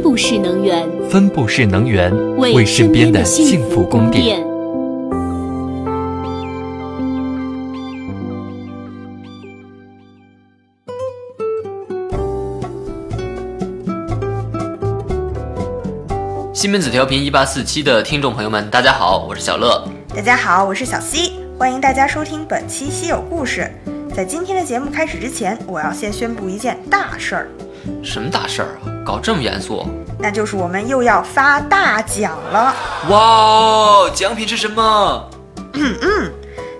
分布式能源，分布式能源为身边的幸福供电。西门子调频一八四七的听众朋友们，大家好，我是小乐。大家好，我是小西欢迎大家收听本期稀有故事。在今天的节目开始之前，我要先宣布一件大事儿。什么大事儿啊？搞这么严肃？那就是我们又要发大奖了。哇哦，奖品是什么？嗯嗯，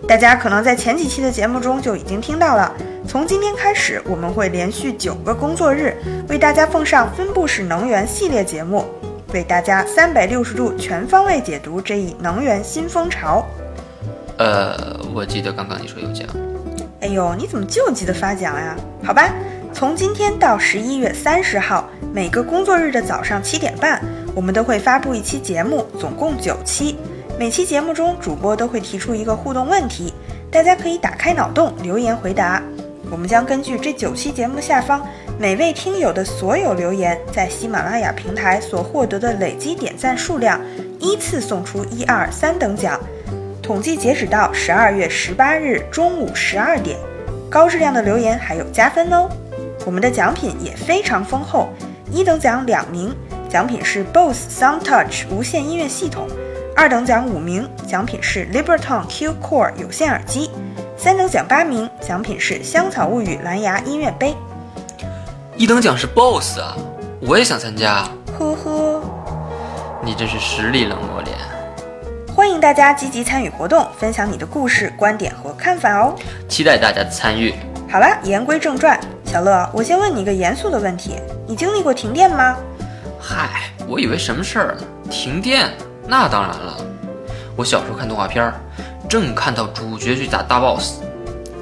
大家可能在前几期的节目中就已经听到了。从今天开始，我们会连续九个工作日为大家奉上分布式能源系列节目，为大家三百六十度全方位解读这一能源新风潮。呃，我记得刚刚你说有奖。哎呦，你怎么就记得发奖呀？好吧。从今天到十一月三十号，每个工作日的早上七点半，我们都会发布一期节目，总共九期。每期节目中，主播都会提出一个互动问题，大家可以打开脑洞留言回答。我们将根据这九期节目下方每位听友的所有留言，在喜马拉雅平台所获得的累积点赞数量，依次送出一二三等奖。统计截止到十二月十八日中午十二点，高质量的留言还有加分哦。我们的奖品也非常丰厚，一等奖两名，奖品是 BOSE SoundTouch 无线音乐系统；二等奖五名，奖品是 Liberton Q Core 有线耳机；三等奖八名，奖品是香草物语蓝牙音乐杯。一等奖是 BOSE 啊，我也想参加。呵呵，你真是实力冷漠脸。欢迎大家积极参与活动，分享你的故事、观点和看法哦。期待大家的参与。好了，言归正传，小乐，我先问你一个严肃的问题：你经历过停电吗？嗨，我以为什么事儿呢？停电？那当然了。我小时候看动画片儿，正看到主角去打大 boss，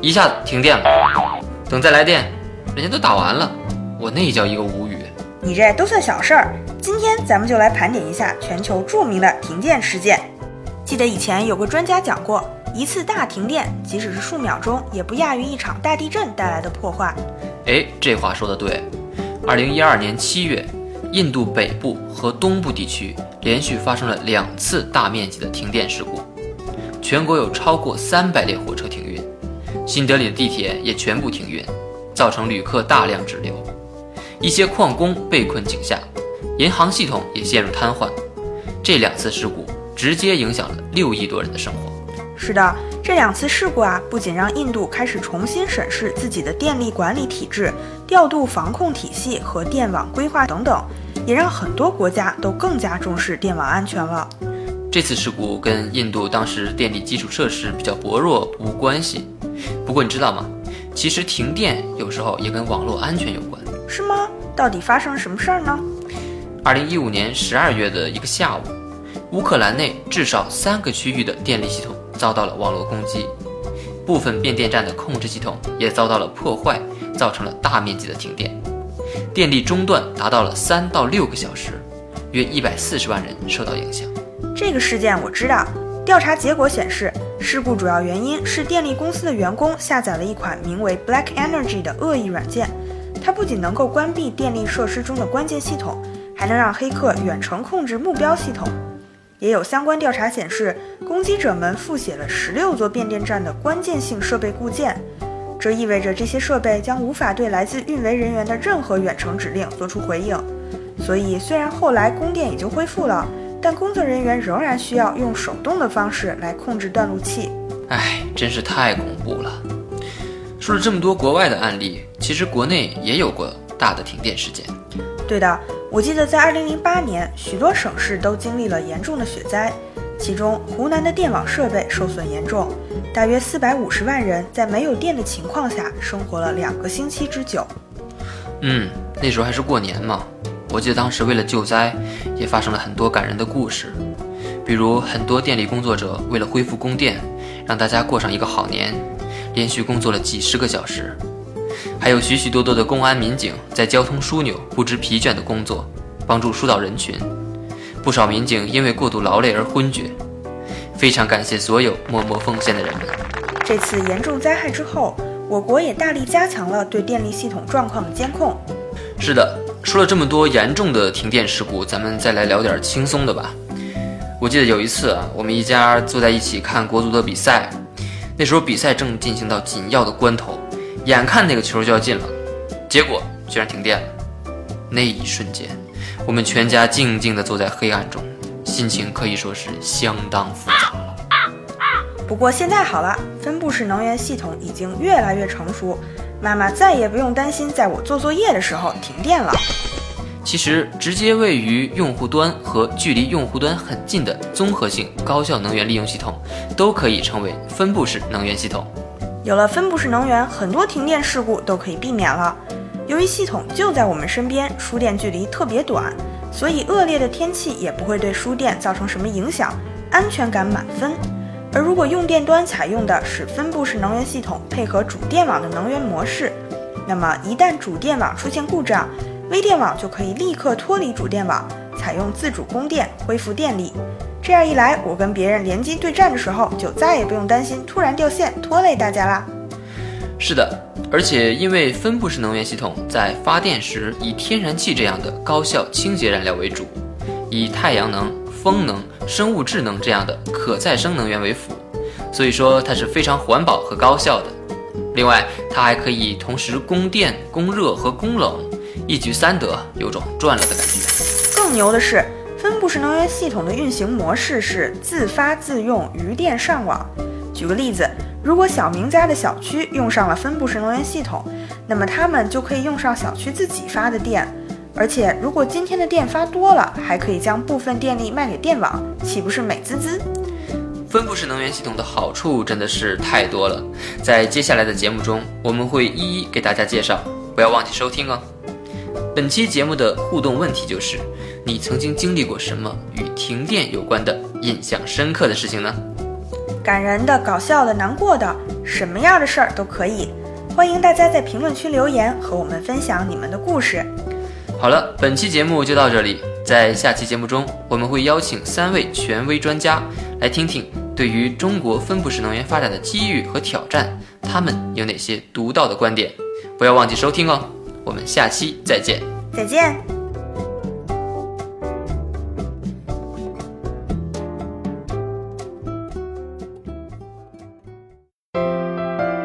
一下子停电了。等再来电，人家都打完了，我那叫一个无语。你这都算小事儿。今天咱们就来盘点一下全球著名的停电事件。记得以前有个专家讲过。一次大停电，即使是数秒钟，也不亚于一场大地震带来的破坏。哎，这话说的对。二零一二年七月，印度北部和东部地区连续发生了两次大面积的停电事故，全国有超过三百列火车停运，新德里的地铁也全部停运，造成旅客大量滞留，一些矿工被困井下，银行系统也陷入瘫痪。这两次事故直接影响了六亿多人的生活。是的，这两次事故啊，不仅让印度开始重新审视自己的电力管理体制、调度防控体系和电网规划等等，也让很多国家都更加重视电网安全了。这次事故跟印度当时电力基础设施比较薄弱无关系。不过你知道吗？其实停电有时候也跟网络安全有关。是吗？到底发生了什么事儿呢？二零一五年十二月的一个下午，乌克兰内至少三个区域的电力系统。遭到了网络攻击，部分变电站的控制系统也遭到了破坏，造成了大面积的停电，电力中断达到了三到六个小时，约一百四十万人受到影响。这个事件我知道，调查结果显示，事故主要原因是电力公司的员工下载了一款名为 Black Energy 的恶意软件，它不仅能够关闭电力设施中的关键系统，还能让黑客远程控制目标系统。也有相关调查显示，攻击者们复写了十六座变电站的关键性设备固件，这意味着这些设备将无法对来自运维人员的任何远程指令做出回应。所以，虽然后来供电已经恢复了，但工作人员仍然需要用手动的方式来控制断路器。唉，真是太恐怖了。说了这么多国外的案例，其实国内也有过大的停电事件。对的。我记得在2008年，许多省市都经历了严重的雪灾，其中湖南的电网设备受损严重，大约450万人在没有电的情况下生活了两个星期之久。嗯，那时候还是过年嘛，我记得当时为了救灾，也发生了很多感人的故事，比如很多电力工作者为了恢复供电，让大家过上一个好年，连续工作了几十个小时。还有许许多多的公安民警在交通枢纽不知疲倦的工作，帮助疏导人群。不少民警因为过度劳累而昏厥。非常感谢所有默默奉献的人们。这次严重灾害之后，我国也大力加强了对电力系统状况的监控。是的，说了这么多严重的停电事故，咱们再来聊点轻松的吧。我记得有一次啊，我们一家坐在一起看国足的比赛，那时候比赛正进行到紧要的关头，眼看那个球就要进了，结果居然停电了。那一瞬间，我们全家静静地坐在黑暗中，心情可以说是相当复杂了。不过现在好了，分布式能源系统已经越来越成熟，妈妈再也不用担心在我做作业的时候停电了。其实，直接位于用户端和距离用户端很近的综合性高效能源利用系统，都可以称为分布式能源系统。有了分布式能源，很多停电事故都可以避免了。由于系统就在我们身边，输电距离特别短，所以恶劣的天气也不会对输电造成什么影响，安全感满分。而如果用电端采用的是分布式能源系统配合主电网的能源模式，那么一旦主电网出现故障，微电网就可以立刻脱离主电网，采用自主供电，恢复电力。这样一来，我跟别人联机对战的时候，就再也不用担心突然掉线拖累大家啦。是的，而且因为分布式能源系统在发电时以天然气这样的高效清洁燃料为主，以太阳能。风能、生物质能这样的可再生能源为辅，所以说它是非常环保和高效的。另外，它还可以同时供电、供热和供冷，一举三得，有种赚了的感觉。更牛的是，分布式能源系统的运行模式是自发自用、余电上网。举个例子，如果小明家的小区用上了分布式能源系统，那么他们就可以用上小区自己发的电。而且，如果今天的电发多了，还可以将部分电力卖给电网，岂不是美滋滋？分布式能源系统的好处真的是太多了，在接下来的节目中，我们会一一给大家介绍，不要忘记收听哦。本期节目的互动问题就是：你曾经经历过什么与停电有关的印象深刻的事情呢？感人的、搞笑的、难过的，什么样的事儿都可以。欢迎大家在评论区留言，和我们分享你们的故事。好了，本期节目就到这里。在下期节目中，我们会邀请三位权威专家来听听对于中国分布式能源发展的机遇和挑战，他们有哪些独到的观点。不要忘记收听哦，我们下期再见。再见。